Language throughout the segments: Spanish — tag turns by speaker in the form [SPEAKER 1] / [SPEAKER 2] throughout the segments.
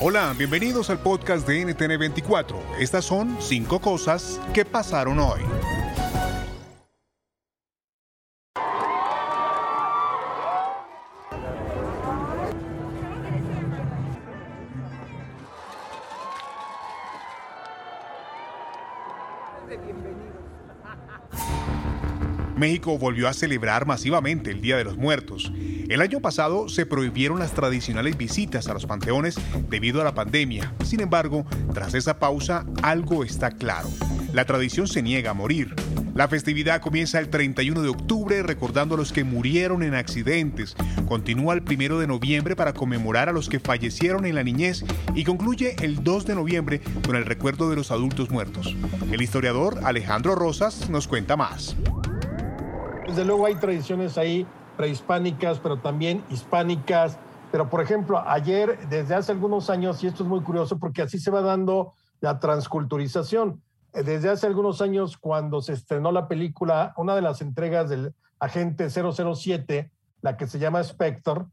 [SPEAKER 1] Hola, bienvenidos al podcast de NTN24. Estas son cinco cosas que pasaron hoy. México volvió a celebrar masivamente el Día de los Muertos. El año pasado se prohibieron las tradicionales visitas a los panteones debido a la pandemia. Sin embargo, tras esa pausa, algo está claro. La tradición se niega a morir. La festividad comienza el 31 de octubre recordando a los que murieron en accidentes, continúa el 1 de noviembre para conmemorar a los que fallecieron en la niñez y concluye el 2 de noviembre con el recuerdo de los adultos muertos. El historiador Alejandro Rosas nos cuenta más.
[SPEAKER 2] Desde luego hay tradiciones ahí prehispánicas, pero también hispánicas. Pero, por ejemplo, ayer, desde hace algunos años, y esto es muy curioso porque así se va dando la transculturización. Eh, desde hace algunos años, cuando se estrenó la película, una de las entregas del agente 007, la que se llama Spectre,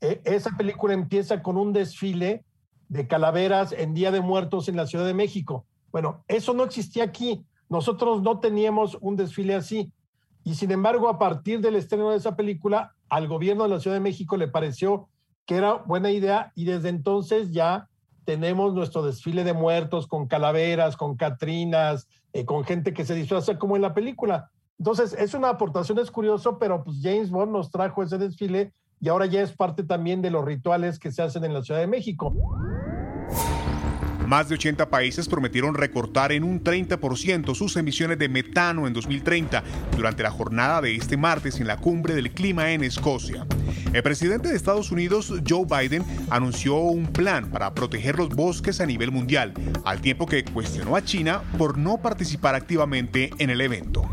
[SPEAKER 2] eh, esa película empieza con un desfile de calaveras en Día de Muertos en la Ciudad de México. Bueno, eso no existía aquí. Nosotros no teníamos un desfile así. Y sin embargo, a partir del estreno de esa película, al gobierno de la Ciudad de México le pareció que era buena idea y desde entonces ya tenemos nuestro desfile de muertos con calaveras, con catrinas, eh, con gente que se disfraza como en la película. Entonces, es una aportación, es curioso, pero pues James Bond nos trajo ese desfile y ahora ya es parte también de los rituales que se hacen en la Ciudad de México.
[SPEAKER 1] Más de 80 países prometieron recortar en un 30% sus emisiones de metano en 2030 durante la jornada de este martes en la cumbre del clima en Escocia. El presidente de Estados Unidos, Joe Biden, anunció un plan para proteger los bosques a nivel mundial, al tiempo que cuestionó a China por no participar activamente en el evento.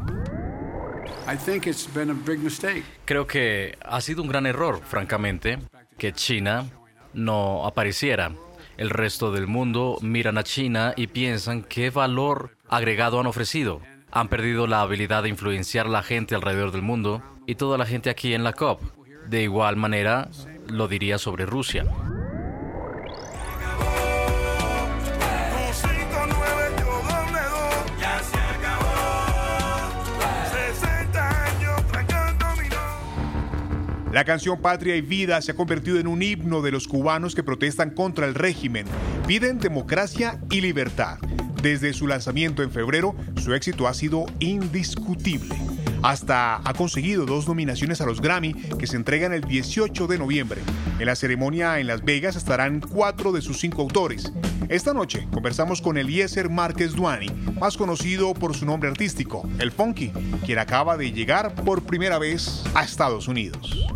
[SPEAKER 3] Creo que ha sido un gran error, francamente, que China no apareciera el resto del mundo miran a China y piensan qué valor agregado han ofrecido. Han perdido la habilidad de influenciar a la gente alrededor del mundo y toda la gente aquí en la COP. De igual manera, lo diría sobre Rusia.
[SPEAKER 1] La canción Patria y Vida se ha convertido en un himno de los cubanos que protestan contra el régimen, piden democracia y libertad. Desde su lanzamiento en febrero, su éxito ha sido indiscutible. Hasta ha conseguido dos nominaciones a los Grammy que se entregan el 18 de noviembre. En la ceremonia en Las Vegas estarán cuatro de sus cinco autores. Esta noche conversamos con Eliezer Márquez Duani, más conocido por su nombre artístico, El Funky, quien acaba de llegar por primera vez a Estados Unidos.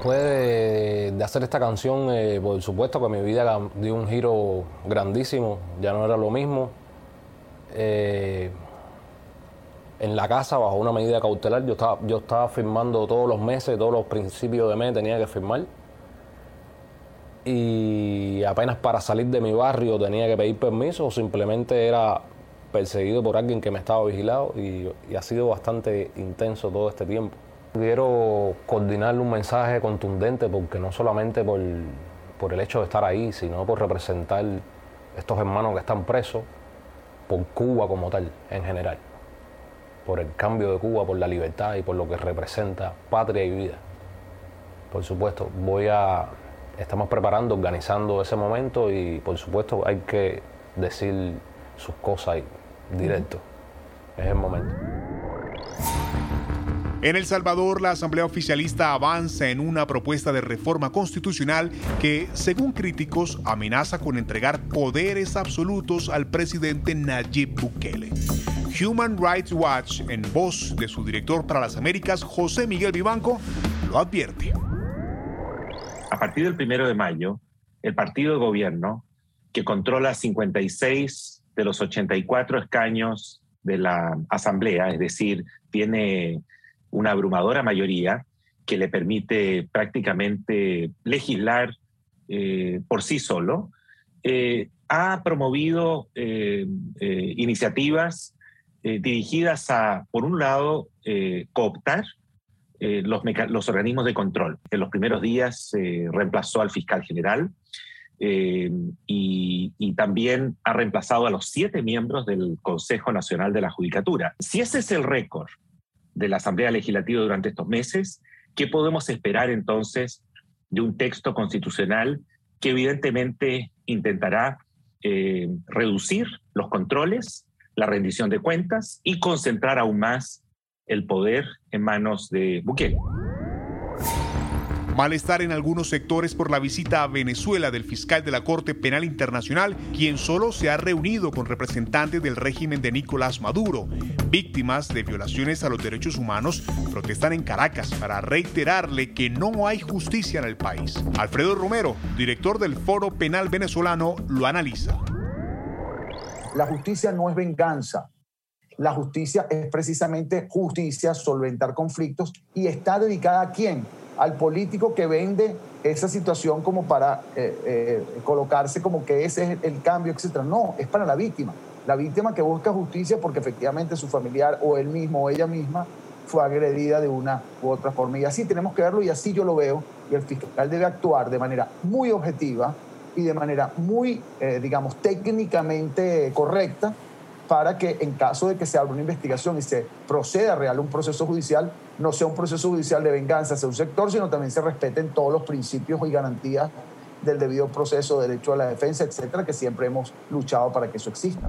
[SPEAKER 4] Después de, hacer esta canción, eh, por supuesto que mi vida dio un giro grandísimo, ya no era lo mismo. Eh, en la casa, bajo una medida cautelar, yo estaba, yo estaba firmando todos los meses, todos los principios de mes tenía que firmar. Y apenas para salir de mi barrio tenía que pedir permiso o simplemente era perseguido por alguien que me estaba vigilado y ha sido bastante intenso todo este tiempo. Quiero coordinar un mensaje contundente porque no solamente por, por, el hecho de estar ahí, sino por representar estos hermanos que están presos, por Cuba como tal, en general, por el cambio de Cuba, por la libertad y por lo que representa patria y vida. Por supuesto, voy a estamos preparando, organizando ese momento y por supuesto hay que decir sus cosas directo. Es el momento.
[SPEAKER 1] En El Salvador, la Asamblea Oficialista avanza en una propuesta de reforma constitucional que, según críticos, amenaza con entregar poderes absolutos al presidente Nayib Bukele. Human Rights Watch, en voz de su director para las Américas, José Miguel Vivanco, lo advierte.
[SPEAKER 5] A partir del primero de mayo, el partido de gobierno, que controla 56 de los 84 escaños de la Asamblea, es decir, tiene una abrumadora mayoría que le permite prácticamente legislar eh, por sí solo, eh, ha promovido eh, iniciativas dirigidas a, por un lado, cooptar los, los, organismos de control. En los primeros días reemplazó al fiscal general y, también ha reemplazado a los siete miembros del Consejo Nacional de la Judicatura. Si ese es el récord de la Asamblea Legislativa durante estos meses, ¿qué podemos esperar entonces de un texto constitucional que evidentemente intentará eh, reducir los controles, la rendición de cuentas y concentrar aún más el poder en manos de Bukele?
[SPEAKER 1] Malestar en algunos sectores por la visita a Venezuela del fiscal de la Corte Penal Internacional, quien solo se ha reunido con representantes del régimen de Nicolás Maduro. Víctimas de violaciones a los derechos humanos protestan en Caracas para reiterarle que no hay justicia en el país. Alfredo Romero, director del Foro Penal Venezolano, lo analiza.
[SPEAKER 6] La justicia no es venganza. La justicia es precisamente justicia, solventar conflictos y está dedicada a quién? Al político que vende esa situación como para eh, eh, colocarse como que ese es el cambio, etc. No, es para la víctima. La víctima que busca justicia porque efectivamente su familiar o él mismo o ella misma fue agredida de una u otra forma. Y así tenemos que verlo y así yo lo veo. Y el fiscal debe actuar de manera muy objetiva y de manera muy, eh, digamos, técnicamente correcta para que en caso de que se abra una investigación y se proceda a real un proceso judicial, no sea un proceso judicial de venganza hacia un sector, sino también se respeten todos los principios y garantías del debido proceso, derecho a la defensa, etcétera, que siempre hemos luchado para que eso exista.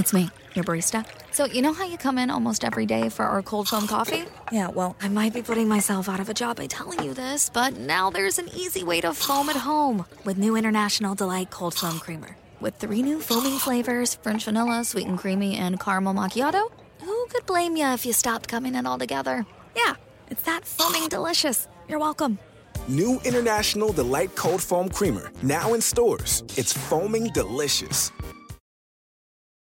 [SPEAKER 7] It's me, your barista. So, you know how you come in almost every day for our cold foam coffee? Yeah, well, I might be putting myself out of a job by telling you this, but now there's an easy way to foam at home with new International Delight Cold Foam Creamer. With three new foaming flavors French vanilla, sweet and creamy, and caramel macchiato, who could blame you if you stopped coming in altogether? Yeah, it's that foaming delicious. You're welcome.
[SPEAKER 8] New International Delight Cold Foam Creamer, now in stores. It's foaming delicious.